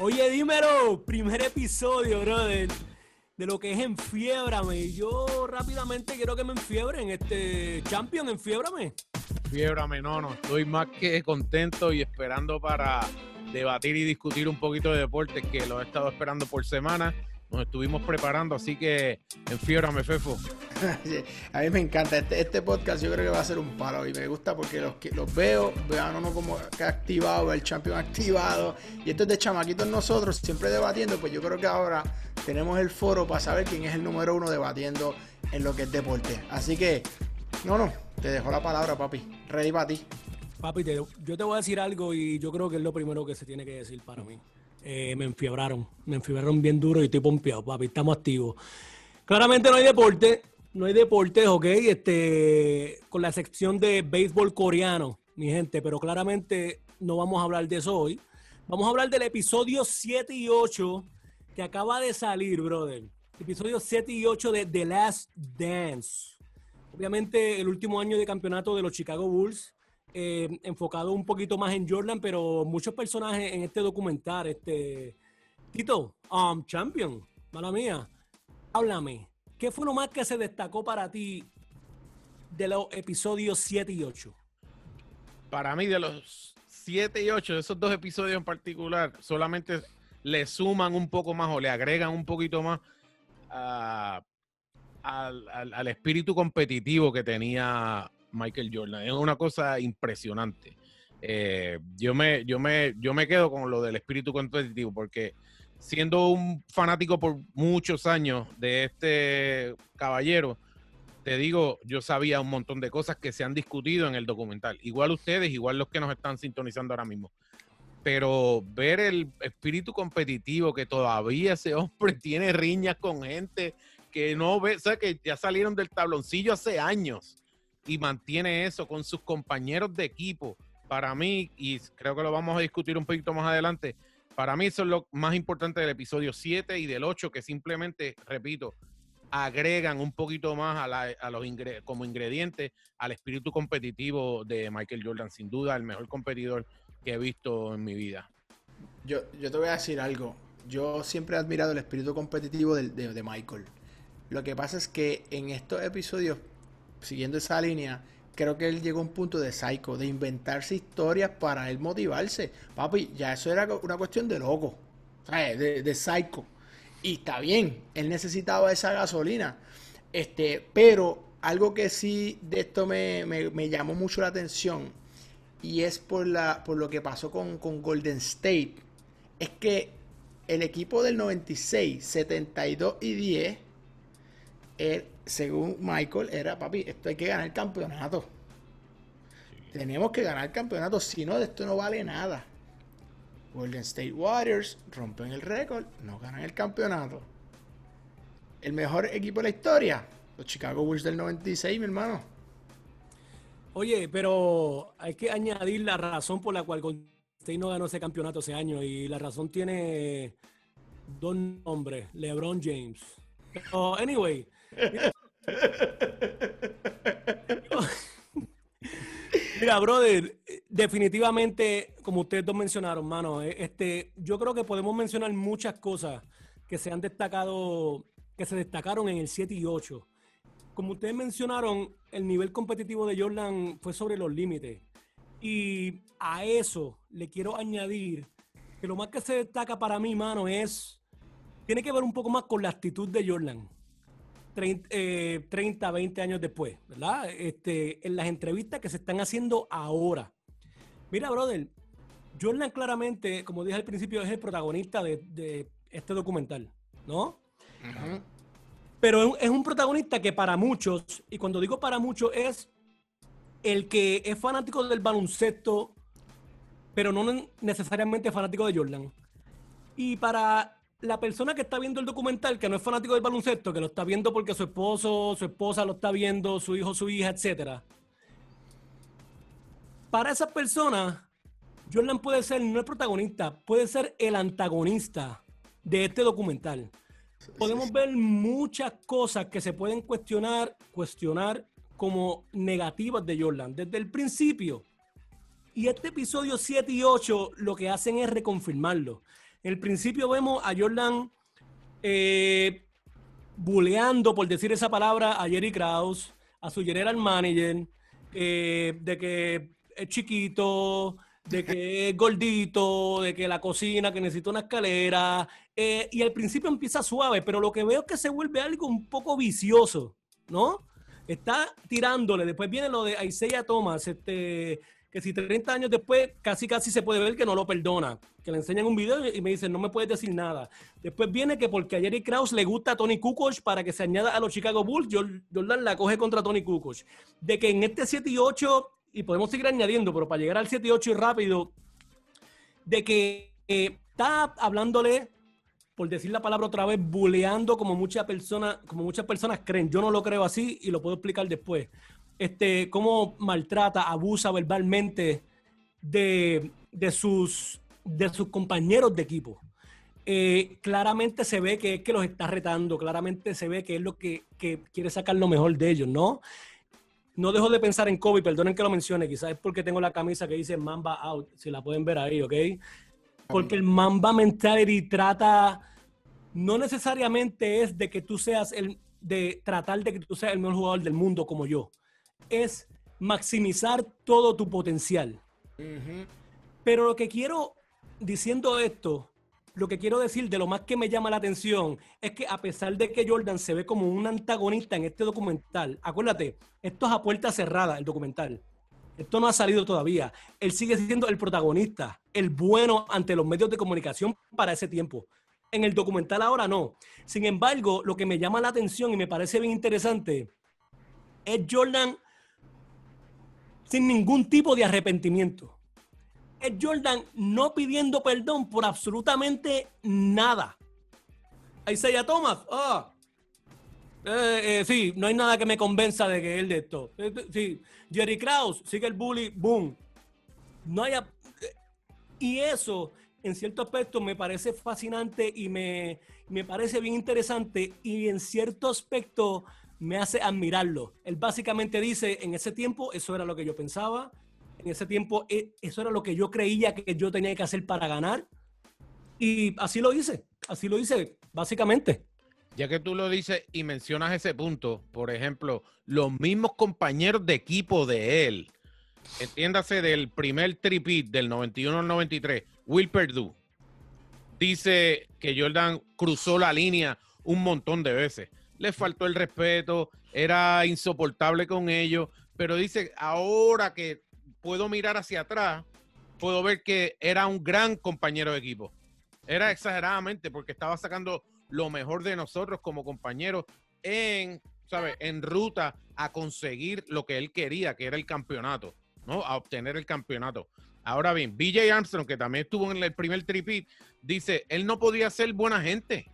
Oye, dímelo, primer episodio, brother, de lo que es Enfiebrame. Yo rápidamente quiero que me enfiebren, este Champion, Enfiebrame. Fiebrame, no, no, estoy más que contento y esperando para debatir y discutir un poquito de deportes que lo he estado esperando por semana. Nos estuvimos preparando, así que enfiébrame, Fefo. a mí me encanta. Este, este, podcast yo creo que va a ser un palo y me gusta porque los, los veo, vean uno como que activado, el champion activado. Y esto es de chamaquitos nosotros, siempre debatiendo. Pues yo creo que ahora tenemos el foro para saber quién es el número uno debatiendo en lo que es deporte. Así que, no, no, te dejo la palabra, papi. Ready para ti. Papi, yo te voy a decir algo y yo creo que es lo primero que se tiene que decir para mí. Eh, me enfiebraron, me enfiebraron bien duro y estoy pompeado, papi, estamos activos. Claramente no hay deporte, no hay deporte, ok, este, con la sección de béisbol coreano, mi gente, pero claramente no vamos a hablar de eso hoy. Vamos a hablar del episodio 7 y 8 que acaba de salir, brother. Episodio 7 y 8 de The Last Dance. Obviamente el último año de campeonato de los Chicago Bulls eh, enfocado un poquito más en Jordan, pero muchos personajes en este documental. Este, Tito, um, Champion, mala mía, háblame. ¿Qué fue lo más que se destacó para ti de los episodios 7 y 8? Para mí, de los 7 y 8, esos dos episodios en particular, solamente le suman un poco más o le agregan un poquito más al, espíritu competitivo que tenía Michael Jordan. Es una cosa impresionante. Eh, yo, me, yo, me, yo me quedo con lo del espíritu competitivo porque siendo un fanático por muchos años de este caballero, te digo, yo sabía un montón de cosas que se han discutido en el documental. Igual ustedes, igual los que nos están sintonizando ahora mismo. Pero ver el espíritu competitivo que todavía ese hombre tiene riñas con gente que no ve, o sea, que ya salieron del tabloncillo hace años y mantiene eso con sus compañeros de equipo. Para mí, y creo que lo vamos a discutir un poquito más adelante, para mí eso es lo más importante del episodio 7 y del 8, que simplemente, repito, agregan un poquito más a, los como ingredientes al espíritu competitivo de Michael Jordan, sin duda el mejor competidor que he visto en mi vida. Yo, yo te voy a decir algo. Yo siempre he admirado el espíritu competitivo de, de Michael. Lo que pasa es que en estos episodios siguiendo esa línea, creo que él llegó a un punto de psycho, de inventarse historias para él motivarse. Papi, ya eso era una cuestión de loco, De, de psycho. Y está bien, él necesitaba esa gasolina. Este, pero algo que sí de esto me, llamó mucho la atención y es por, la, por lo que pasó con, con Golden State, es que el equipo del 96, 72 y 10, él, según Michael, era, papi, esto hay que ganar el campeonato. Tenemos que ganar el campeonato, si no, de esto no vale nada. Golden State Warriors rompen el récord, no ganan el campeonato. El mejor equipo de la historia, los Chicago Bulls del 96, mi hermano. Oye, pero hay que añadir la razón por la cual Golden State no ganó ese campeonato ese año. Y la razón tiene dos nombres: LeBron James. anyway, Mira, brother, definitivamente, como ustedes dos mencionaron, mano, eh, este, yo creo que podemos mencionar muchas cosas que se han destacado, que se destacaron en el 7 y 8. Como ustedes mencionaron, el nivel competitivo de Jordan fue sobre los límites. Y a eso le quiero añadir que lo más que se destaca para mí, mano, es, tiene que ver un poco más con la actitud de Jordan. 30, 20 eh, años después, ¿verdad? Este, en las entrevistas que se están haciendo ahora. Mira, brother, Jordan claramente, como dije al principio, es el protagonista de, este documental, ¿no? Pero es un protagonista que para muchos, y cuando digo para muchos, es el que es fanático del baloncesto, pero no necesariamente fanático de Jordan. Y para la persona que está viendo el documental, que no es fanático del baloncesto, que lo está viendo porque su esposo, su esposa lo está viendo, su hijo, su hija, etcétera. Para esa persona, Jordan puede ser no el protagonista, puede ser el antagonista de este documental. Podemos ver muchas cosas que se pueden cuestionar, cuestionar como negativas de Jordan desde el principio. Y este episodio 7 y 8 lo que hacen es reconfirmarlo En el principio vemos a Jordan eh, buleando, por decir esa palabra, a Jerry Krause, a su general manager, eh, de que es chiquito, de que es gordito, de que la cocina, que necesita una escalera. Eh, y al principio empieza suave, pero lo que veo es que se vuelve algo un poco vicioso, ¿no? Está tirándole. Después viene lo de Isaiah Thomas, este, que si 30 años después casi casi se puede ver que no lo perdona, que le enseñan un video y me dicen no me puedes decir nada. Después viene que porque a Jerry Krause le gusta a Tony Kukoc para que se añada a los Chicago Bulls, Jordan la coge contra Tony Kukoc. De que en este 7 y 8, y podemos seguir añadiendo, pero para llegar al 7 y 8 y rápido, de que eh, está hablándole, por decir la palabra otra vez, buleando como muchas personas, como muchas personas creen. Yo no lo creo así y lo puedo explicar después este, cómo maltrata, abusa verbalmente de, sus, de sus compañeros de equipo. Eh, claramente se ve que es que los está retando, claramente se ve que es lo que, quiere sacar lo mejor de ellos, ¿no? No dejo de pensar en Kobe, perdonen que lo mencione, quizás es porque tengo la camisa que dice Mamba Out, si la pueden ver ahí, ¿ok? Porque el Mamba Mentality trata, no necesariamente es de que tú seas el, de tratar de que tú seas el mejor jugador del mundo como yo es maximizar todo tu potencial. Pero lo que quiero, diciendo esto, lo que quiero decir de lo más que me llama la atención es que a pesar de que Jordan se ve como un antagonista en este documental, acuérdate, esto es a puerta cerrada el documental. Esto no ha salido todavía. Él sigue siendo el protagonista, el bueno ante los medios de comunicación para ese tiempo. En el documental ahora no. Sin embargo, lo que me llama la atención y me parece bien interesante es Jordan sin ningún tipo de arrepentimiento. Es Jordan no pidiendo perdón por absolutamente nada. Isaiah Thomas, ah, eh, sí, no hay nada que me convenza de que él de esto. Eh, sí, Jerry Krause, sigue el bully, boom. No haya. Y eso, en cierto aspecto, me parece fascinante y me, me parece bien interesante. Y en cierto aspecto, me hace admirarlo. Él básicamente dice, en ese tiempo eso era lo que yo pensaba, en ese tiempo e, eso era lo que yo creía que yo tenía que hacer para ganar. Y así lo hice, así lo hice, básicamente. Ya que tú lo dices y mencionas ese punto, por ejemplo, los mismos compañeros de equipo de él, entiéndase del primer tripit del 91 al 93, Will Perdue, dice que Jordan cruzó la línea un montón de veces le faltó el respeto, era insoportable con ellos, pero dice, ahora que puedo mirar hacia atrás, puedo ver que era un gran compañero de equipo. Era exageradamente porque estaba sacando lo mejor de nosotros como compañeros en, ¿sabes? En ruta a conseguir lo que él quería, que era el campeonato, ¿no? A obtener el campeonato. Ahora bien, BJ Armstrong, que también estuvo en el primer tripit, dice, él no podía ser buena gente.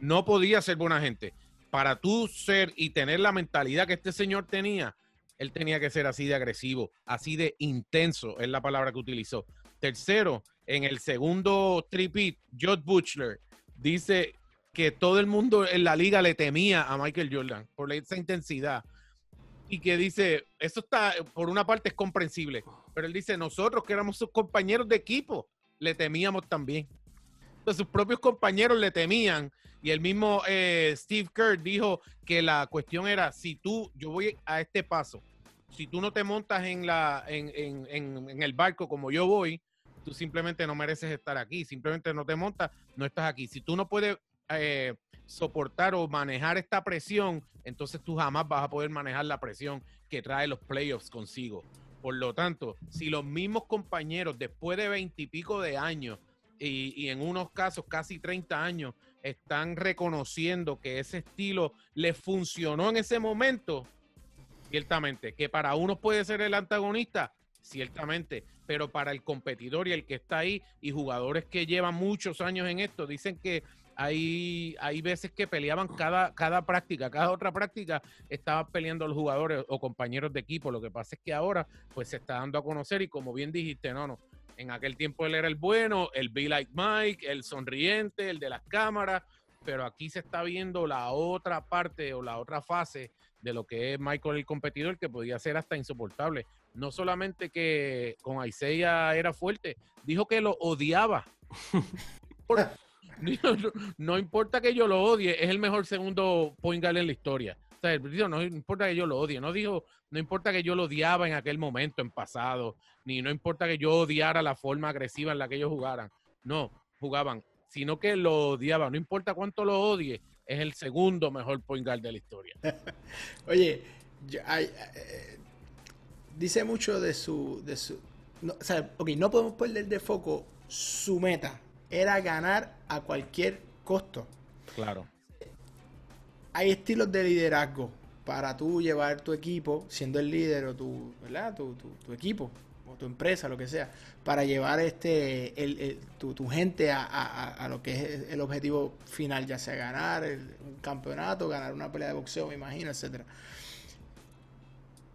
No podía ser buena gente para tú ser y tener la mentalidad que este señor tenía, él tenía que ser así de agresivo, así de intenso, es la palabra que utilizó. Tercero, en el segundo tripit, George Butcher dice que todo el mundo en la liga le temía a Michael Jordan por esa intensidad. Y que dice, eso está, por una parte es comprensible, pero él dice, nosotros que éramos sus compañeros de equipo, le temíamos también. Sus propios compañeros le temían y el mismo eh, Steve Kerr dijo que la cuestión era, si tú, yo voy a este paso, si tú no te montas en, la, en, el barco como yo voy, tú simplemente no mereces estar aquí, simplemente no te montas, no estás aquí. Si tú no puedes eh, soportar o manejar esta presión, entonces tú jamás vas a poder manejar la presión que trae los playoffs consigo. Por lo tanto, si los mismos compañeros después de veintipico de años y, y, en unos casos casi 30 años están reconociendo que ese estilo les funcionó en ese momento, ciertamente, que para uno puede ser el antagonista, ciertamente, pero para el competidor y el que está ahí y jugadores que llevan muchos años en esto, dicen que hay, hay veces que peleaban cada, cada práctica, cada otra práctica, estaban peleando los jugadores o compañeros de equipo. Lo que pasa es que ahora pues se está dando a conocer y como bien dijiste, no, no, en aquel tiempo él era el bueno, el Be Like Mike, el sonriente, el de las cámaras, pero aquí se está viendo la otra parte o la otra fase de lo que es Michael el competidor, que podía ser hasta insoportable. No solamente que con Isaiah era fuerte, dijo que lo odiaba. importa, no, importa que yo lo odie, es el mejor segundo point guard en la historia. Sea, no importa que yo lo odie, no dijo, no importa que yo lo odiaba en aquel momento, en pasado, ni no importa que yo odiara la forma agresiva en la que ellos jugaran. No, jugaban, sino que lo odiaba. No importa cuánto lo odie, es el segundo mejor point guard de la historia. Oye, eh, dice mucho de su, de su no, o sea, ok, no podemos perder de foco su meta. Era ganar a cualquier costo. Claro. Hay estilos de liderazgo para tú llevar tu equipo, siendo el líder o tu, ¿verdad? Tu, tu, equipo o tu empresa, lo que sea, para llevar este el, tu, tu, gente a, a, lo que es el objetivo final, ya sea ganar un campeonato, ganar una pelea de boxeo, me imagino, etcétera.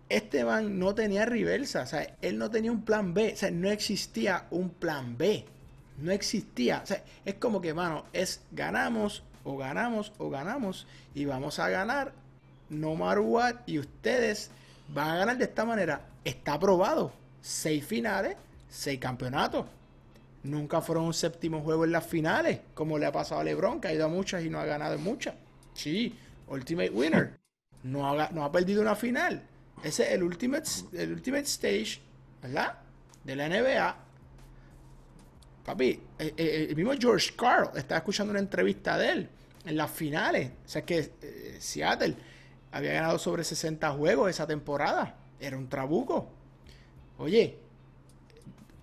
Este man no tenía reversa, o sea, él no tenía un plan B, o sea, no existía un plan B, no existía, o sea, es como que, mano, es ganamos o ganamos o ganamos y vamos a ganar no matter what y ustedes van a ganar de esta manera. Está aprobado, seis finales, seis campeonatos. Nunca fueron un séptimo juego en las finales, como le ha pasado a LeBron, que ha ido a muchas y no ha ganado en muchas. Sí, Ultimate Winner. No ha, no ha perdido una final. Ese es el Ultimate, el ultimate Stage, ¿verdad? De la NBA. Papi, eh, eh, el, mismo George Carl estaba escuchando una entrevista de él en las finales. O sea que eh, Seattle había ganado sobre 60 juegos esa temporada. Era un trabuco. Oye,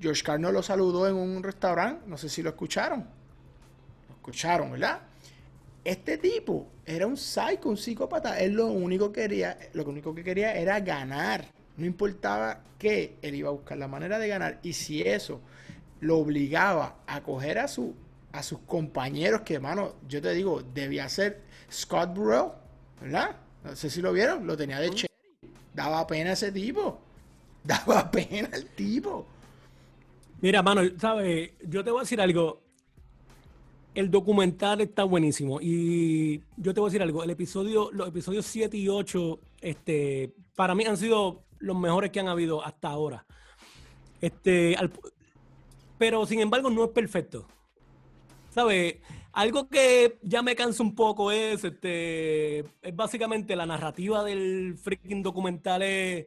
George Carl no lo saludó en un restaurante. No sé si lo escucharon. Lo escucharon, ¿verdad? Este tipo era un psycho, un psicópata. Él lo único que quería, lo único que quería era ganar. No importaba qué, él iba a buscar la manera de ganar. Y si eso lo obligaba a coger a, su, a sus compañeros, que hermano, yo te digo, debía ser Scott Burrell, ¿verdad? No sé si lo vieron, lo tenía de cherry. Daba pena ese tipo. Daba pena el tipo. Mira, mano, ¿sabes? Yo te voy a decir algo el documental está buenísimo. Y yo te voy a decir algo, el episodio, los episodios 7 y 8, este, para mí han sido los mejores que han habido hasta ahora. Este, pero sin embargo no es perfecto. ¿Sabes? Algo que ya me cansa un poco es, este, es básicamente la narrativa del freaking documental es,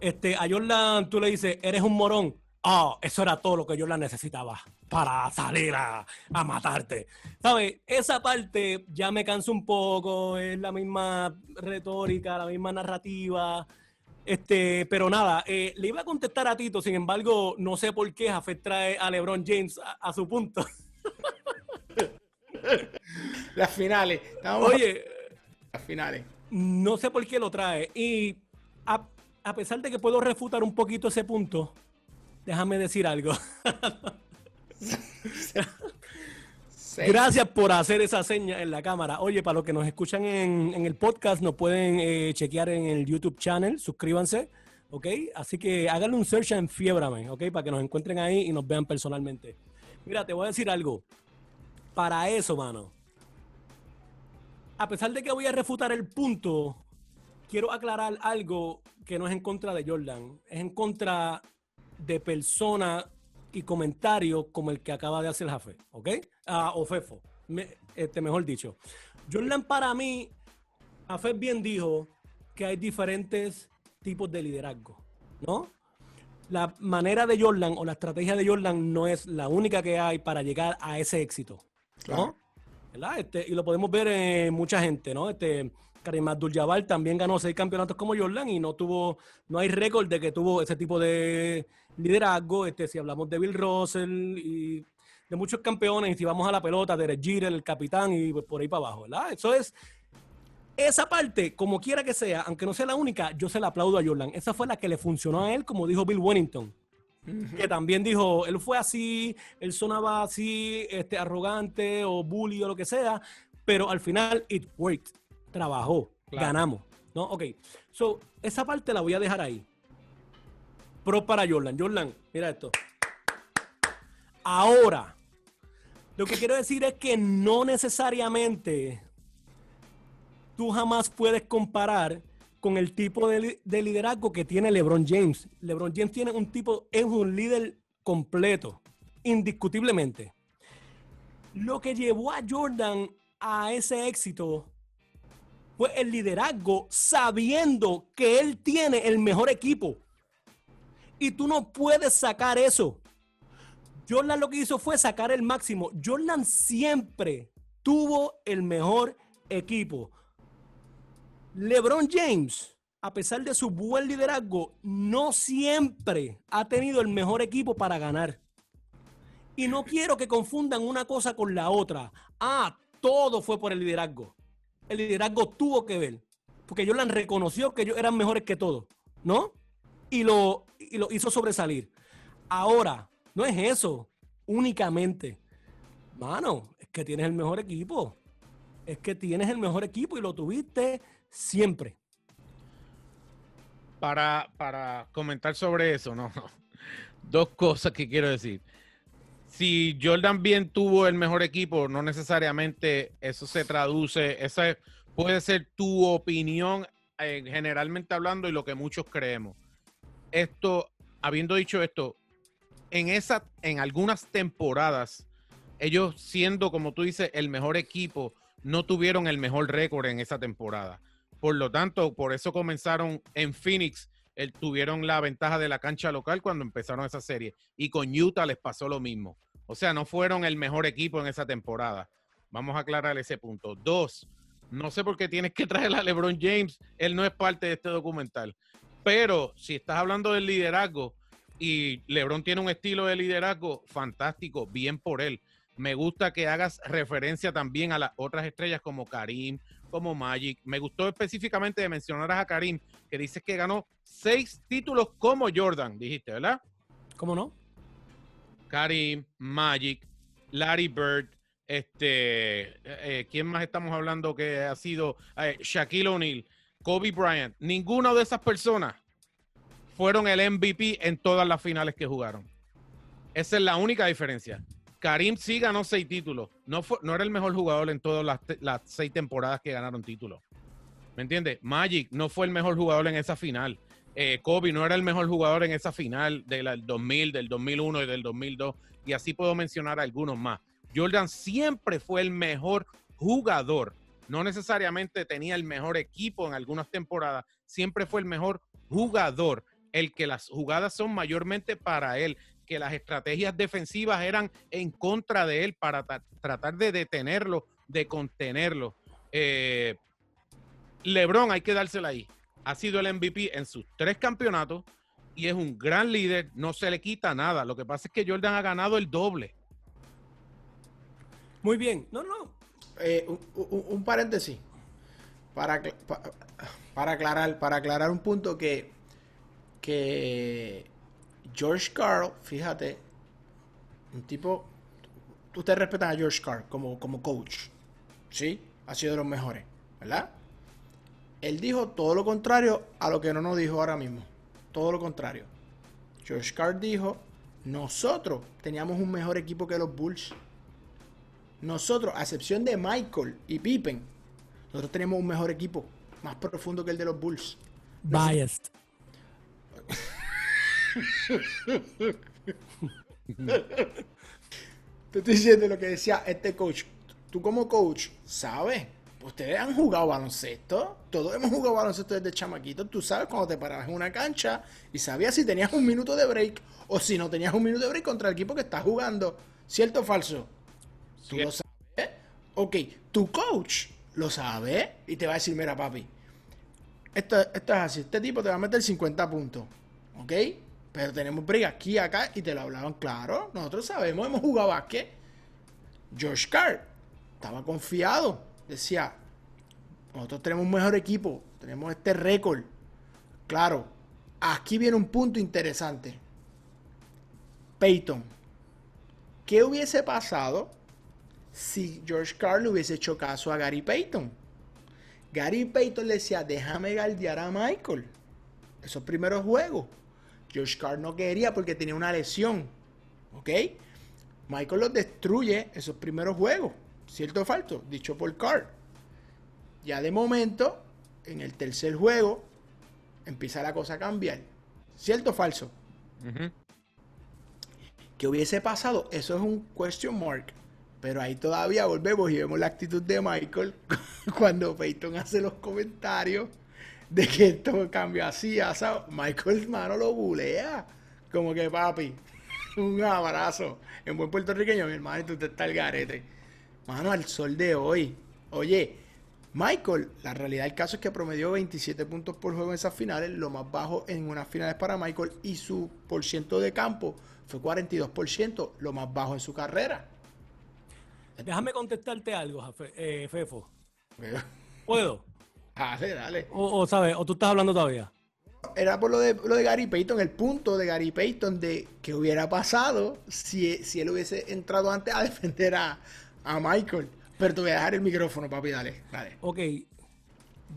este, a Jordan tú le dices, eres un morón. Ah, eso era todo lo que la necesitaba para salir a, matarte. ¿Sabes? Esa parte ya me cansa un poco, es la misma retórica, la misma narrativa. Este, pero nada, eh, le iba a contestar a Tito, sin embargo, no sé por qué Jafet trae a LeBron James a, su punto. Las finales. Oye, las finales. No sé por qué lo trae. Y a, a pesar de que puedo refutar un poquito ese punto, déjame decir algo. Gracias por hacer esa seña en la cámara. Oye, para los que nos escuchan en, el podcast, nos pueden eh, chequear en el YouTube channel, suscríbanse, ¿ok? Así que háganle un search en Fiebrame, ¿ok? Para que nos encuentren ahí y nos vean personalmente. Mira, te voy a decir algo. Para eso, mano, a pesar de que voy a refutar el punto, quiero aclarar algo que no es en contra de Jordan, es en contra de personas y comentarios como el que acaba de hacer Jafe, ¿ok? Ah, o Fefo, este, mejor dicho. Jordan para mí, Jafe bien dijo que hay diferentes tipos de liderazgo, ¿no? La manera de Jordan o la estrategia de Jordan no es la única que hay para llegar a ese éxito. Este, y lo podemos ver en mucha gente, ¿no? Este, Karim Abdul-Jabbar también ganó seis campeonatos como Jordan y no tuvo, no hay récord de que tuvo ese tipo de liderazgo. Este, si hablamos de Bill Russell y de muchos campeones, y si vamos a la pelota, de Jeter, el capitán y por ahí para abajo, ¿verdad? Eso es, esa parte, como quiera que sea, aunque no sea la única, yo se la aplaudo a Jordan. Esa fue la que le funcionó a él, como dijo Bill Wennington. Que también dijo, él fue así, él sonaba así, este, arrogante o bully o lo que sea, pero al final it worked trabajó, ganamos. ¿No? Ok. So, esa parte la voy a dejar ahí. Pro para Jordan. Jordan, mira esto. Ahora, lo que quiero decir es que no necesariamente tú jamás puedes comparar con el tipo de, de, liderazgo que tiene LeBron James. LeBron James tiene un tipo, es un líder completo, indiscutiblemente. Lo que llevó a Jordan a ese éxito fue el liderazgo sabiendo que él tiene el mejor equipo. Y tú no puedes sacar eso. Jordan lo que hizo fue sacar el máximo. Jordan siempre tuvo el mejor equipo. LeBron James, a pesar de su buen liderazgo, no siempre ha tenido el mejor equipo para ganar. Y no quiero que confundan una cosa con la otra. Ah, todo fue por el liderazgo. El liderazgo tuvo que ver. Porque Jordan reconoció que ellos eran mejores que todos, ¿no? Y lo, y lo hizo sobresalir. Ahora, no es eso únicamente. Mano, es que tienes el mejor equipo. Es que tienes el mejor equipo y lo tuviste siempre. Para, para comentar sobre eso, no, Dos cosas que quiero decir. Si Jordan bien tuvo el mejor equipo, no necesariamente eso se traduce, esa puede ser tu opinión eh, generalmente hablando y lo que muchos creemos. Esto, habiendo dicho esto, en esa, en algunas temporadas, ellos siendo, como tú dices, el mejor equipo, no tuvieron el mejor récord en esa temporada. Por lo tanto, por eso comenzaron en Phoenix, tuvieron la ventaja de la cancha local cuando empezaron esa serie. Y con Utah les pasó lo mismo. O sea, no fueron el mejor equipo en esa temporada. Vamos a aclarar ese punto. Dos, no sé por qué tienes que traer a LeBron James. Él no es parte de este documental. Pero si estás hablando del liderazgo y LeBron tiene un estilo de liderazgo fantástico, bien por él. Me gusta que hagas referencia también a las otras estrellas como Karim, como Magic. Me gustó específicamente de mencionar a Karim, que dices que ganó seis títulos como Jordan, dijiste, ¿verdad? ¿Cómo no? Karim, Magic, Larry Bird, este, eh, eh, ¿quién más estamos hablando que ha sido? Eh, Shaquille O'Neal, Kobe Bryant. Ninguna de esas personas fueron el MVP en todas las finales que jugaron. Esa es la única diferencia. Karim sí ganó seis títulos. No, fue, no era el mejor jugador en todas las, seis temporadas que ganaron títulos. ¿Me entiendes? Magic no fue el mejor jugador en esa final. Eh, Kobe no era el mejor jugador en esa final del 2000, del 2001 y del 2002. Y así puedo mencionar algunos más. Jordan siempre fue el mejor jugador. No necesariamente tenía el mejor equipo en algunas temporadas. Siempre fue el mejor jugador. El que las jugadas son mayormente para él que las estrategias defensivas eran en contra de él para tratar de detenerlo, de contenerlo. Eh, Lebron hay que dársela ahí. Ha sido el MVP en sus tres campeonatos y es un gran líder, no se le quita nada. Lo que pasa es que Jordan ha ganado el doble. Muy bien, no, no. Eh, un, paréntesis para, para, aclarar, para aclarar un punto que, que George Carl, fíjate, un tipo. Ustedes respetan a George Carl como, como coach. ¿Sí? Ha sido de los mejores, ¿verdad? Él dijo todo lo contrario a lo que no nos dijo ahora mismo. Todo lo contrario. George Carl dijo: Nosotros teníamos un mejor equipo que los Bulls. Nosotros, a excepción de Michael y Pippen, nosotros teníamos un mejor equipo, más profundo que el de los Bulls. Biased. Te estoy diciendo lo que decía este coach. Tú como coach, ¿sabes? Ustedes han jugado baloncesto. Todos hemos jugado baloncesto desde chamaquito. Tú sabes cuando te parabas en una cancha y sabías si tenías un minuto de break o si no tenías un minuto de break contra el equipo que estás jugando. ¿Cierto o falso? Tú lo sabes. Ok, tu coach lo sabe y te va a decir, mira papi, esto, esto es así. Este tipo te va a meter 50 puntos. ¿Ok? Pero tenemos break aquí acá y te lo hablaban claro. Nosotros sabemos, hemos jugado básquet. George Carr estaba confiado. Decía, nosotros tenemos un mejor equipo. Tenemos este récord. Claro, aquí viene un punto interesante. Peyton. ¿Qué hubiese pasado si George Carl hubiese hecho caso a Gary Payton? Gary Payton le decía, déjame galdear a Michael. Esos primeros juegos. George Carr no quería porque tenía una lesión. ¿Ok? Michael los destruye esos primeros juegos. ¿Cierto o falso? Dicho por Carr. Ya de momento, en el tercer juego, empieza la cosa a cambiar. ¿Cierto o falso? ¿Qué hubiese pasado? Eso es un question mark. Pero ahí todavía volvemos y vemos la actitud de Michael cuando Peyton hace los comentarios de que esto cambió así, asado. Michael, hermano, lo bulea. Como que, papi, un abrazo. En buen puertorriqueño, mi hermano, y tú te está el garete. Mano, al sol de hoy. Oye, Michael, la realidad del caso es que promedió 27 puntos por juego en esas finales, lo más bajo en unas finales para Michael, y su por ciento de campo fue 42%, lo más bajo en su carrera. Déjame contestarte algo, eh, Fefo. ¿Puedo? Dale, dale. O, sabes, o tú estás hablando todavía. Era por lo de, lo de Gary Payton, el punto de Gary Payton de qué hubiera pasado si, si él hubiese entrado antes a defender a, a Michael. Pero te voy a dejar el micrófono, papi, dale, dale. Ok,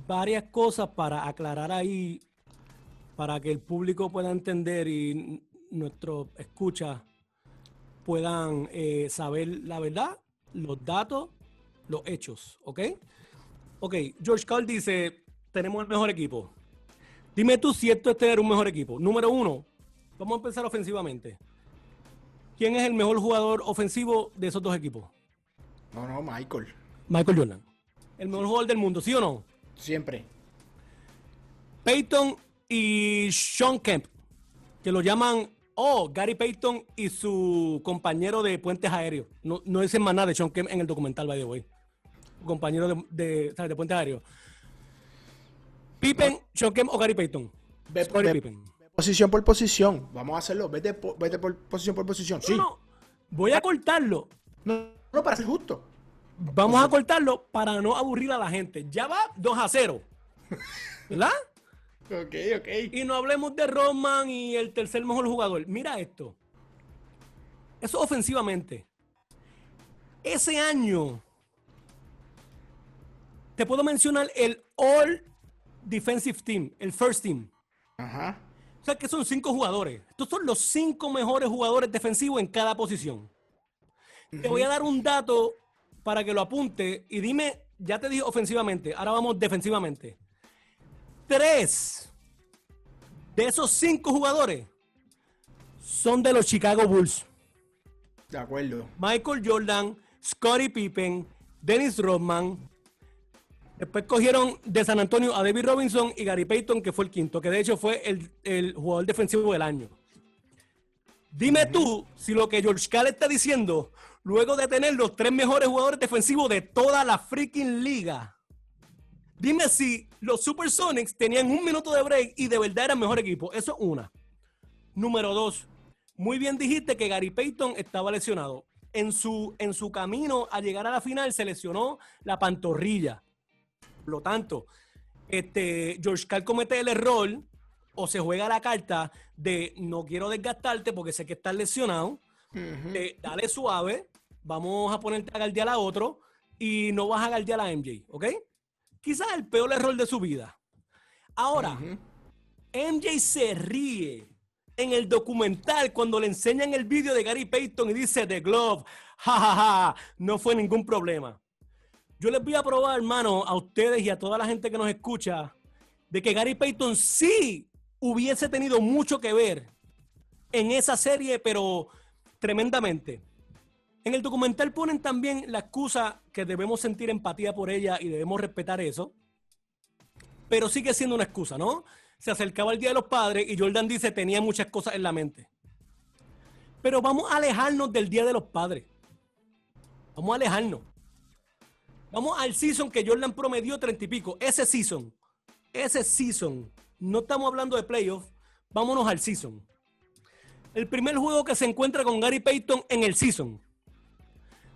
varias cosas para aclarar ahí, para que el público pueda entender y nuestros escuchas puedan eh, saber la verdad los datos, los hechos, ¿ok? Ok, George Carl dice, tenemos el mejor equipo. Dime tú si esto es tener un mejor equipo. Número uno, vamos a empezar ofensivamente. ¿Quién es el mejor jugador ofensivo de esos dos equipos? No, no, Michael. Michael Jordan. El mejor jugador del mundo, ¿sí o no? Siempre. Peyton y Sean Kemp, que lo llaman Oh, Gary Payton y su compañero de puentes aéreos. No, no dicen más nada de Sean Kemp en el documental, by the way. Compañero de, de, de puentes aéreos. Pippen, Sean Kemp o Gary Payton. Ve, posición por posición. Vamos a hacerlo. Vete, por posición por posición. Sí. No, Voy a cortarlo. No, no, para ser justo. Vamos a cortarlo para no aburrir a la gente. Ya va 2 a 0. ¿Verdad? Ok, ok. Y no hablemos de Roman y el tercer mejor jugador. Mira esto. Eso ofensivamente. Ese año, te puedo mencionar el All Defensive Team, el First Team. Ajá. O sea que son cinco jugadores. Estos son los cinco mejores jugadores defensivos en cada posición. Te voy a dar un dato para que lo apunte y dime, ya te dije ofensivamente, ahora vamos defensivamente tres de esos cinco jugadores son de los Chicago Bulls. De acuerdo. Michael Jordan, Scottie Pippen, Dennis Rodman. Después cogieron de San Antonio a David Robinson y Gary Payton, que fue el quinto, que de hecho fue el, jugador defensivo del año. Dime tú si lo que George Karl está diciendo, luego de tener los tres mejores jugadores defensivos de toda la freaking liga, Dime si los Supersonics tenían un minuto de break y de verdad eran mejor equipo. Eso es una. Número dos. Muy bien dijiste que Gary Payton estaba lesionado. En su, en su camino a llegar a la final se lesionó la pantorrilla. Por lo tanto, este, George Carl comete el error o se juega la carta de no quiero desgastarte porque sé que estás lesionado. dale suave, vamos a ponerte a galdear a otro y no vas a galdear a MJ, ¿ok? quizás el peor error de su vida. Ahora, MJ se ríe en el documental cuando le enseñan el vídeo de Gary Payton y dice The Glove, jajaja, no fue ningún problema. Yo les voy a probar, hermano, a ustedes y a toda la gente que nos escucha, de que Gary Payton sí hubiese tenido mucho que ver en esa serie, pero tremendamente. En el documental ponen también la excusa que debemos sentir empatía por ella y debemos respetar eso. Pero sigue siendo una excusa, ¿no? Se acercaba el Día de los Padres y Jordan dice tenía muchas cosas en la mente. Pero vamos a alejarnos del Día de los Padres. Vamos a alejarnos. Vamos al season que Jordan promedió treinta y pico. Ese season. Ese season. No estamos hablando de playoffs. Vámonos al season. El primer juego que se encuentra con Gary Payton en el season.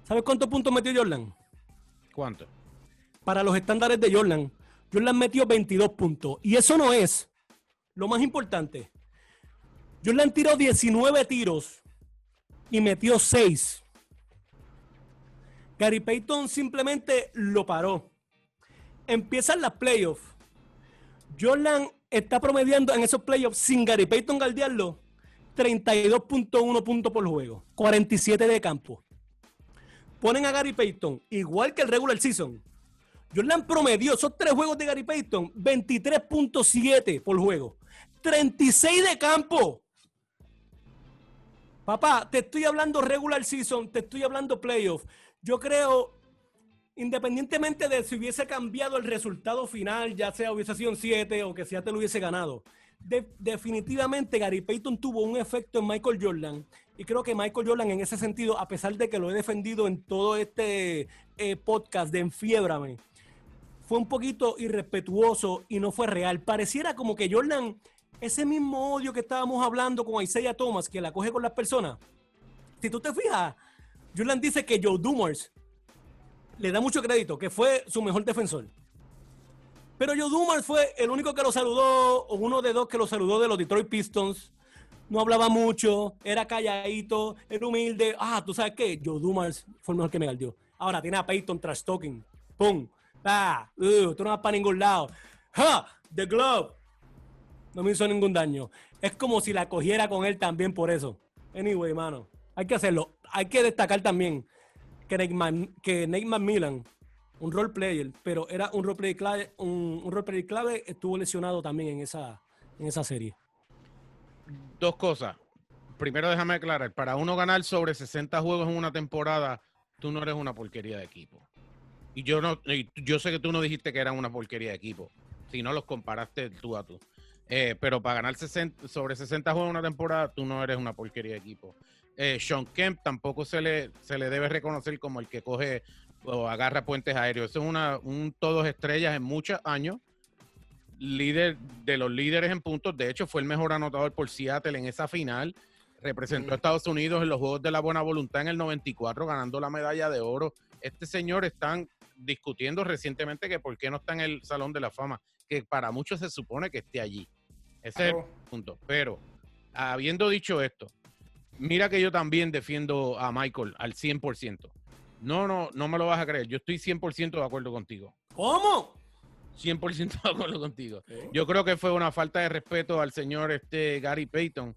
¿Sabes cuántos puntos metió Jordan? ¿Cuánto? Para los estándares de Jordan, Jordan metió 22 puntos. Y eso no es lo más importante. Jordan tiró 19 tiros y metió 6. Gary Payton simplemente lo paró. Empiezan las playoffs. Jordan está promediando en esos playoffs sin Gary Payton galdearlo 32.1 puntos por juego, 47 de campo ponen a Gary Payton igual que el regular season. Jordan promedió esos tres juegos de Gary Payton 23.7 por juego. 36 de campo. Papá, te estoy hablando regular season, te estoy hablando playoff. Yo creo, independientemente de si hubiese cambiado el resultado final, ya sea hubiese sido en 7 o que Seattle hubiese ganado, definitivamente Gary Payton tuvo un efecto en Michael Jordan. Y creo que Michael Jordan en ese sentido, a pesar de que lo he defendido en todo este eh, podcast de Enfiebrame, fue un poquito irrespetuoso y no fue real. Pareciera como que Jordan, ese mismo odio que estábamos hablando con Isaiah Thomas, que la coge con las personas, si tú te fijas, Jordan dice que Joe Dumars le da mucho crédito, que fue su mejor defensor. Pero Joe Dumars fue el único que lo saludó, o uno de dos que lo saludó de los Detroit Pistons. No hablaba mucho, era calladito, era humilde. Ah, ¿tú sabes qué? Joe Dumars fue el mejor que me galdió. Ahora tiene a Peyton trash talking. ¡Pum! ¡Ah! Uh, tú no vas para ningún lado. ¡Ja! The Glove. No me hizo ningún daño. Es como si la cogiera con él también por eso. Anyway, mano. Hay que hacerlo. Hay que destacar también que Nate, que McMillan, un role player, pero era un role clave, un, role clave, estuvo lesionado también en esa, en esa serie. Dos cosas. Primero déjame aclarar, para uno ganar sobre 60 juegos en una temporada, tú no eres una porquería de equipo. Y yo no, yo sé que tú no dijiste que eran una porquería de equipo, si no los comparaste tú a tú. Eh, pero para ganar 60, sobre 60 juegos en una temporada, tú no eres una porquería de equipo. Eh, Sean Kemp tampoco se le, se le debe reconocer como el que coge o agarra puentes aéreos. Eso es una, un todos estrellas en muchos años. Líder de los líderes en puntos. De hecho, fue el mejor anotador por Seattle en esa final. Representó a Estados Unidos en los Juegos de la Buena Voluntad en el 94, ganando la medalla de oro. Este señor están discutiendo recientemente que por qué no está en el Salón de la Fama, que para muchos se supone que esté allí. Ese es el punto. Pero, habiendo dicho esto, mira que yo también defiendo a Michael al 100%. No, no, no me lo vas a creer. Yo estoy 100% de acuerdo contigo. ¿Cómo? 100% de acuerdo contigo. Yo creo que fue una falta de respeto al señor este Gary Payton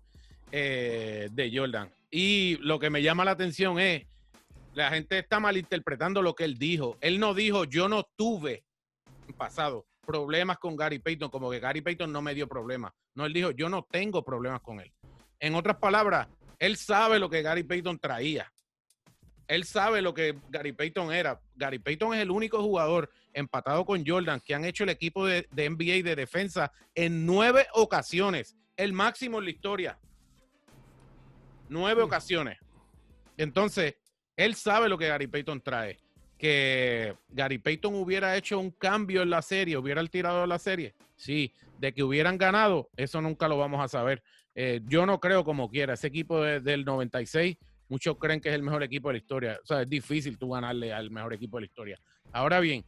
eh, de Jordan. Y lo que me llama la atención es, la gente está malinterpretando lo que él dijo. Él no dijo, yo no tuve en pasado problemas con Gary Payton, como que Gary Payton no me dio problemas. No, él dijo, yo no tengo problemas con él. En otras palabras, él sabe lo que Gary Payton traía. Él sabe lo que Gary Payton era. Gary Payton es el único jugador empatado con Jordan que han hecho el equipo de, NBA de defensa en nueve ocasiones. El máximo en la historia. Nueve mm. ocasiones. Entonces, él sabe lo que Gary Payton trae. Que Gary Payton hubiera hecho un cambio en la serie, hubiera tirado la serie. Sí, de que hubieran ganado, eso nunca lo vamos a saber. Eh, yo no creo como quiera. Ese equipo del 96, muchos creen que es el mejor equipo de la historia. O sea, es difícil tú ganarle al mejor equipo de la historia. Ahora bien,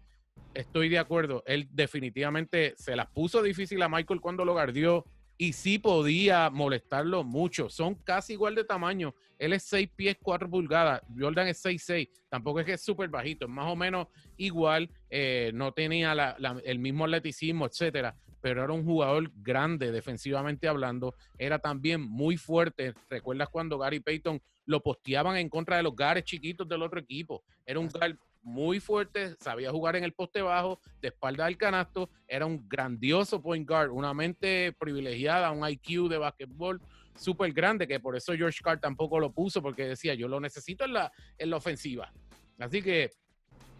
estoy de acuerdo. Él definitivamente se las puso difícil a Michael cuando lo guardió y sí podía molestarlo mucho. Son casi igual de tamaño. Él es 6 pies 4 pulgadas. Jordan es 6'6. Tampoco es que es súper bajito. Es más o menos igual. Eh, no tenía el mismo atleticismo, etcétera pero era un jugador grande defensivamente hablando, era también muy fuerte. ¿Recuerdas cuando Gary Payton lo posteaban en contra de los gares chiquitos del otro equipo? Era un guard muy fuerte, sabía jugar en el poste bajo, de espalda del canasto, era un grandioso point guard, una mente privilegiada, un IQ de básquetbol súper grande, que por eso George Carr tampoco lo puso, porque decía, yo lo necesito en la, en la ofensiva. Así que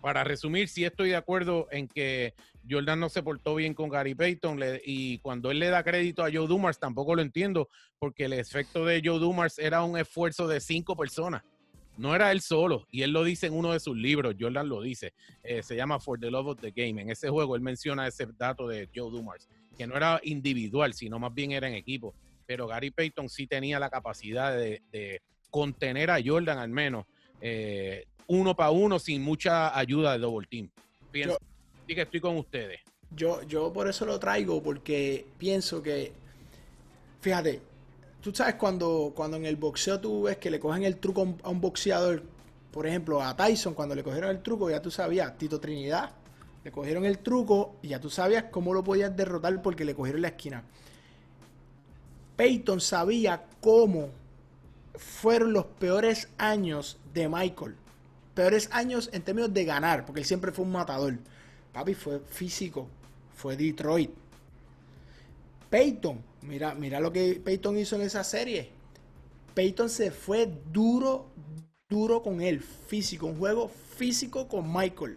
para resumir, sí estoy de acuerdo en que Jordan no se portó bien con Gary Payton y cuando él le da crédito a Joe Dumars tampoco lo entiendo porque el efecto de Joe Dumars era un esfuerzo de cinco personas. No era él solo, y él lo dice en uno de sus libros, Jordan lo dice, eh, se llama For the Love of the Game. En ese juego él menciona ese dato de Joe Dumars, que no era individual, sino más bien era en equipo. Pero Gary Payton sí tenía la capacidad de, contener a Jordan al menos. Eh, uno para uno sin mucha ayuda de double team. Pienso, que estoy con ustedes. Yo, yo por eso lo traigo, porque pienso que, fíjate, tú sabes cuando, cuando en el boxeo tú ves que le cogen el truco a un boxeador, por ejemplo, a Tyson, cuando le cogieron el truco, ya tú sabías, Tito Trinidad, le cogieron el truco y ya tú sabías cómo lo podías derrotar porque le cogieron la esquina. Peyton sabía cómo fueron los peores años de Michael peores años en términos de ganar, porque él siempre fue un matador. Papi fue físico, fue Detroit. Peyton, mira, mira lo que Peyton hizo en esa serie. Peyton se fue duro, duro con él, físico, un juego físico con Michael.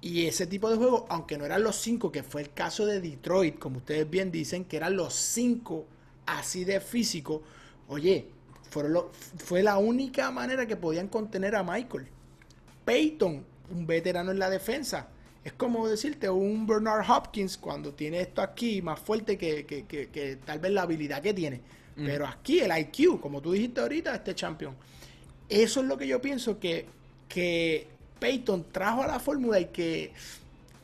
Y ese tipo de juego, aunque no eran los cinco, que fue el caso de Detroit, como ustedes bien dicen, que eran los cinco así de físico, oye, fue la única manera que podían contener a Michael. Peyton, un veterano en la defensa, es como decirte un Bernard Hopkins cuando tiene esto aquí más fuerte que, tal vez la habilidad que tiene. Mm. Pero aquí el IQ, como tú dijiste ahorita, este campeón. Eso es lo que yo pienso que, que Peyton trajo a la fórmula y que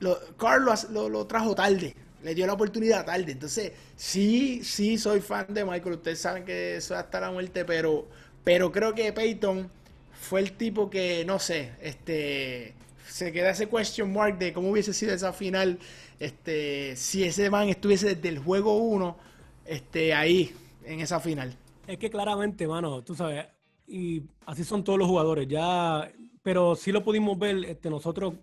lo, Carlos lo, trajo tarde. Le dio la oportunidad tarde. Entonces, sí, sí soy fan de Michael. Ustedes saben que eso hasta la muerte, pero, pero creo que Peyton fue el tipo que, no sé, este se queda ese question mark de cómo hubiese sido esa final este si ese man estuviese desde el juego 1 este ahí en esa final. Es que claramente, mano, tú sabes, y así son todos los jugadores, ya, pero sí lo pudimos ver, este, nosotros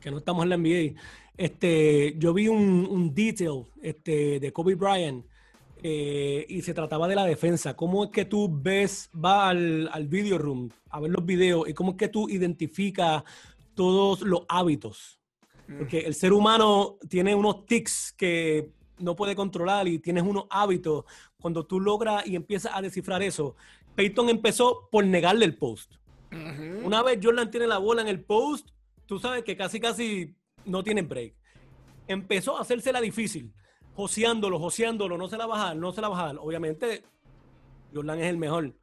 que no estamos en la NBA, este, yo vi un, un detail este, de Kobe Bryant eh, y se trataba de la defensa. ¿Cómo es que tú ves, va al, al video room a ver los videos y cómo es que tú identificas todos los hábitos? Mm. Porque el ser humano tiene unos tics que no puede controlar y tienes unos hábitos. Cuando tú logras y empiezas a descifrar eso, Peyton empezó por negarle el post. Una vez Jordan tiene la bola en el post, tú sabes que casi casi no tiene break. Empezó a hacerse la difícil, joseándolo, joseándolo, no se la bajar, no se la bajar. Obviamente, Jordan es el mejor.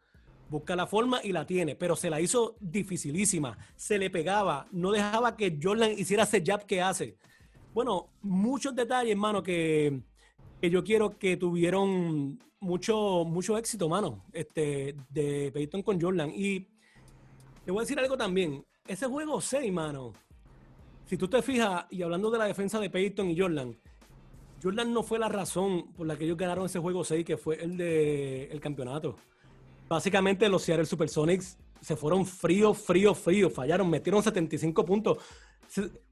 Busca la forma y la tiene, pero se la hizo dificilísima. Se le pegaba, no dejaba que Jordan hiciera ese jab que hace. Bueno, muchos detalles, hermano, que, que yo quiero que tuvieron mucho, mucho éxito, mano, este, de Peyton con Jordan. Y te voy a decir algo también. Ese juego 6, mano. Si tú te fijas, y hablando de la defensa de Peyton y Jordan, Jordan no fue la razón por la que ellos ganaron ese juego 6, que fue el de campeonato. Básicamente los Seattle Supersonics se fueron fríos, fríos, fríos, fallaron, metieron 75 puntos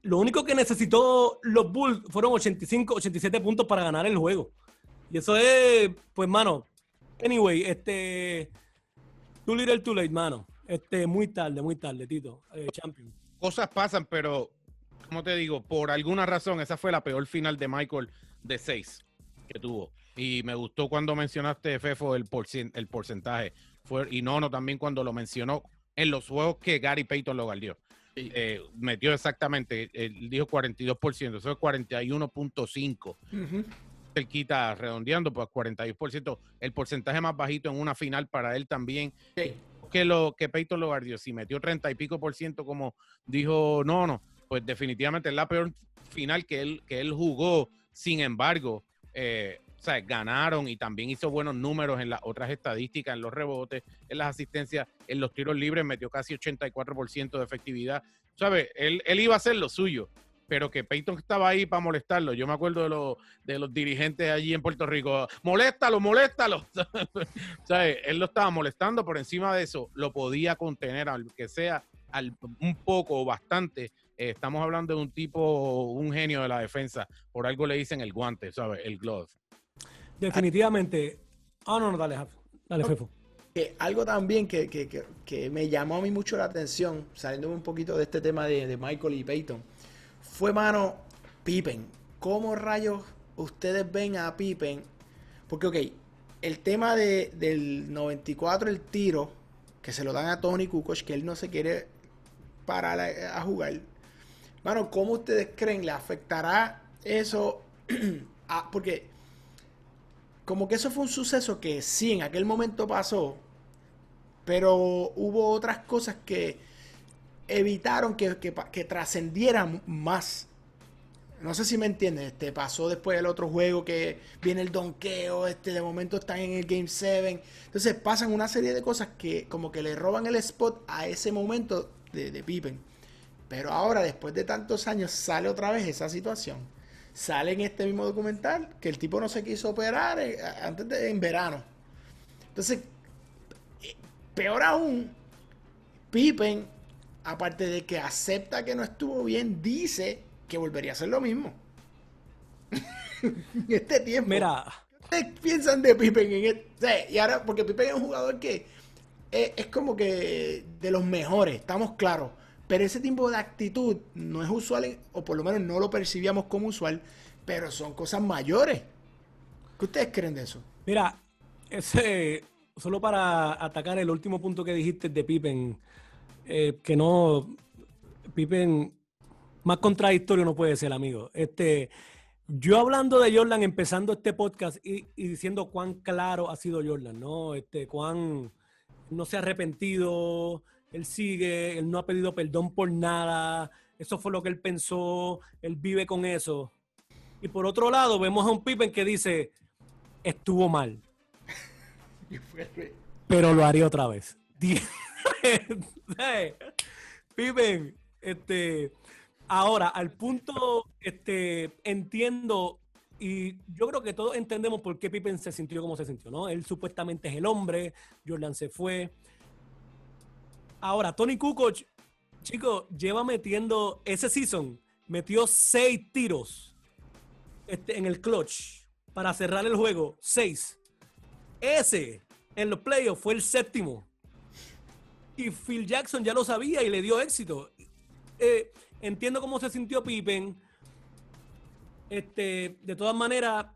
lo único que necesitó los Bulls fueron 85, 87 puntos para ganar el juego. Y eso es, pues, mano. Anyway, este. Too little, too late, mano. Este, muy tarde, muy tarde, Tito. Eh, champion. Cosas pasan, pero, como te digo, por alguna razón, esa fue la peor final de Michael de 6 que tuvo. Y me gustó cuando mencionaste, Fefo, el, el porcentaje. Fue, y Nono también cuando lo mencionó en los juegos que Gary Payton lo guardió. Eh, metió exactamente, él dijo 42%, eso es 41.5. Él quita redondeando, pues 42%, el porcentaje más bajito en una final para él también. Que lo que Peyton lo guardió, si metió 30 y pico por ciento, como dijo no, no, pues definitivamente es la peor final que él, que él jugó. Sin embargo, eh, ganaron y también hizo buenos números en las otras estadísticas, en los rebotes, en las asistencias, en los tiros libres, metió casi 84% de efectividad. ¿Sabes? Él, él iba a hacer lo suyo, pero que Peyton estaba ahí para molestarlo. Yo me acuerdo de, los, de los dirigentes allí en Puerto Rico, moléstalo, moléstalo. ¿Sabes? Él lo estaba molestando, por encima de eso lo podía contener, aunque sea al, un poco o bastante. Eh, estamos hablando de un tipo, un genio de la defensa. Por algo le dicen el guante, ¿sabes? El glove. Definitivamente. Ah, no, no, dale, dale, Fefo. algo también que, me llamó a mí mucho la atención, saliendo un poquito de este tema de, Michael y Peyton, fue, mano, Pippen. ¿Cómo rayos ustedes ven a Pippen? Porque, ok, el tema de, del 94, el tiro, que se lo dan a Tony Kukoc, que él no se quiere parar a, jugar. Mano, ¿cómo ustedes creen le afectará eso? porque como que eso fue un suceso que sí, en aquel momento pasó, pero hubo otras cosas que evitaron que, que, trascendieran más. No sé si me entienden, este, pasó después el otro juego que viene el donqueo, este, de momento están en el Game 7. Entonces pasan una serie de cosas que como que le roban el spot a ese momento de, de Pippen. Pero ahora, después de tantos años, sale otra vez esa situación sale en este mismo documental que el tipo no se quiso operar eh, antes de en verano. Entonces, eh, peor aún, Pippen, aparte de que acepta que no estuvo bien, dice que volvería a hacer lo mismo. en este tiempo. Mira. ¿Qué piensan de Pippen en este? y ahora, porque Pippen es un jugador que es, es como que de los mejores, estamos claros. Pero ese tipo de actitud no es usual, o por lo menos no lo percibíamos como usual, pero son cosas mayores. ¿Qué ustedes creen de eso? Mira, ese, solo para atacar el último punto que dijiste de Pippen, eh, que no, Pippen, más contradictorio no puede ser, amigo. Este, yo hablando de Jordan, empezando este podcast y, y diciendo cuán claro ha sido Jordan, ¿no? Este, cuán no se ha arrepentido, él sigue, él no ha pedido perdón por nada, eso fue lo que él pensó, él vive con eso. Y por otro lado, vemos a un Pippen que dice, estuvo mal, pero lo haría otra vez. Pippen, este, ahora, al punto, este, entiendo, y yo creo que todos entendemos por qué Pippen se sintió como se sintió, ¿no? Él supuestamente es el hombre, Jordan se fue. Ahora, Tony Kukoc, chicos, lleva metiendo, ese season, metió seis tiros este, en el clutch para cerrar el juego, seis. Ese en los playoffs fue el séptimo. Y Phil Jackson ya lo sabía y le dio éxito. Eh, entiendo cómo se sintió Pippen. Este, de todas maneras,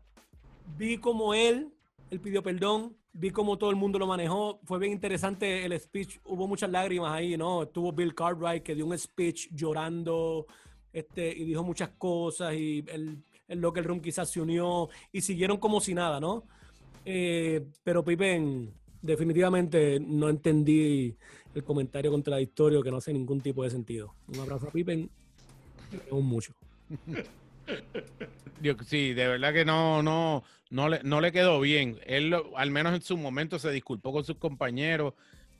vi como él, él pidió perdón, vi como todo el mundo lo manejó. Fue bien interesante el speech. Hubo muchas lágrimas ahí, ¿no? Estuvo Bill Cartwright que dio un speech llorando este, y dijo muchas cosas y el, el locker room quizás se unió y siguieron como si nada, ¿no? Eh, pero Pippen, definitivamente no entendí el comentario contradictorio que no hace ningún tipo de sentido. Un abrazo a Pippen, mucho. Yo- sí, de verdad que no, no, no le, no le quedó bien. Él, al menos en su momento, se disculpó con sus compañeros,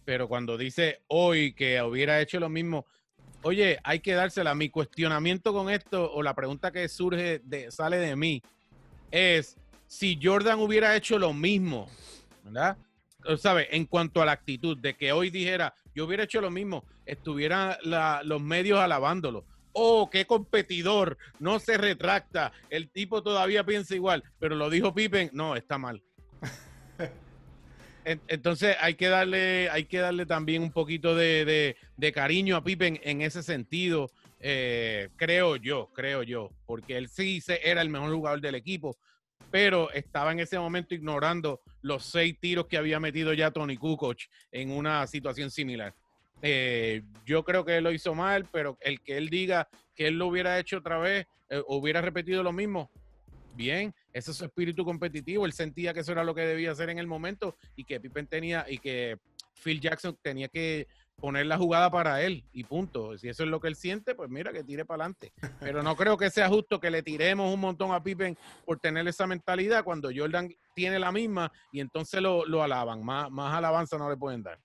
pero cuando dice hoy que hubiera hecho lo mismo, oye, hay que dársela. Mi cuestionamiento con esto, o la pregunta que surge, de, sale de mí, es si Jordan hubiera hecho lo mismo, ¿verdad? ¿Sabes? En cuanto a la actitud de que hoy dijera, yo hubiera hecho lo mismo, estuvieran los medios alabándolo. Oh, qué competidor, no se retracta, el tipo todavía piensa igual, pero lo dijo Pippen, no, está mal. En- Entonces hay que darle, hay que darle también un poquito de, de- de cariño a Pippen en ese sentido, eh, creo yo, creo yo, porque él sí era el mejor jugador del equipo, pero estaba en ese momento ignorando los seis tiros que había metido ya Tony Kukoc en una situación similar. Eh, yo creo que él lo hizo mal, pero el que él diga que él lo hubiera hecho otra vez, eh, hubiera repetido lo mismo, bien, ese es su espíritu competitivo, él sentía que eso era lo que debía hacer en el momento y que Pippen tenía y que Phil Jackson tenía que poner la jugada para él y punto. Si eso es lo que él siente, pues mira, que tire para adelante. Pero no creo que sea justo que le tiremos un montón a Pippen por tener esa mentalidad cuando Jordan tiene la misma y entonces lo, lo alaban. Más, más alabanza no le pueden dar.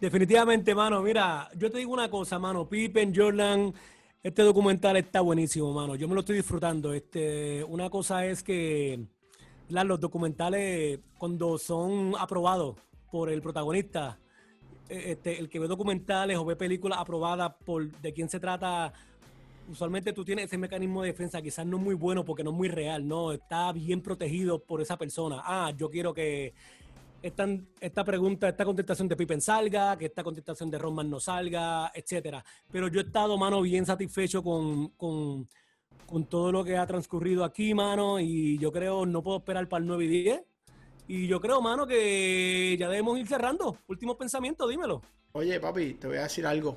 Definitivamente, mano. Mira, yo te digo una cosa, mano. Pippen, Jordan, este documental está buenísimo, mano. Yo me lo estoy disfrutando. Este, una cosa es que los documentales, cuando son aprobados por el protagonista, eh, este, el que ve documentales o ve películas aprobadas por de quién se trata, usualmente tú tienes ese mecanismo de defensa, quizás no es muy bueno porque no es muy real, no, está bien protegido por esa persona. Ah, yo quiero que esta, esta pregunta, esta contestación de Pippen salga, que esta contestación de Roman no salga, etcétera. Pero yo he estado, mano, bien satisfecho con, con, con todo lo que ha transcurrido aquí, mano, y yo creo, no puedo esperar para el 9 y 10. Y yo creo, mano, que ya debemos ir cerrando. Último pensamiento, dímelo. Oye, papi, te voy a decir algo.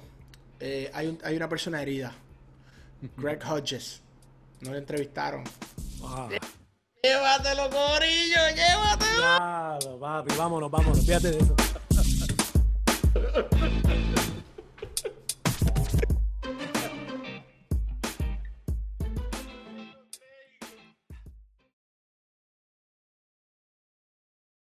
Eh, hay, un- hay una persona herida. Greg Hodges. No le entrevistaron. Ah, Llévatelo, Corillo, llévatelo. claro, papi, vámonos, vámonos, fíjate de eso.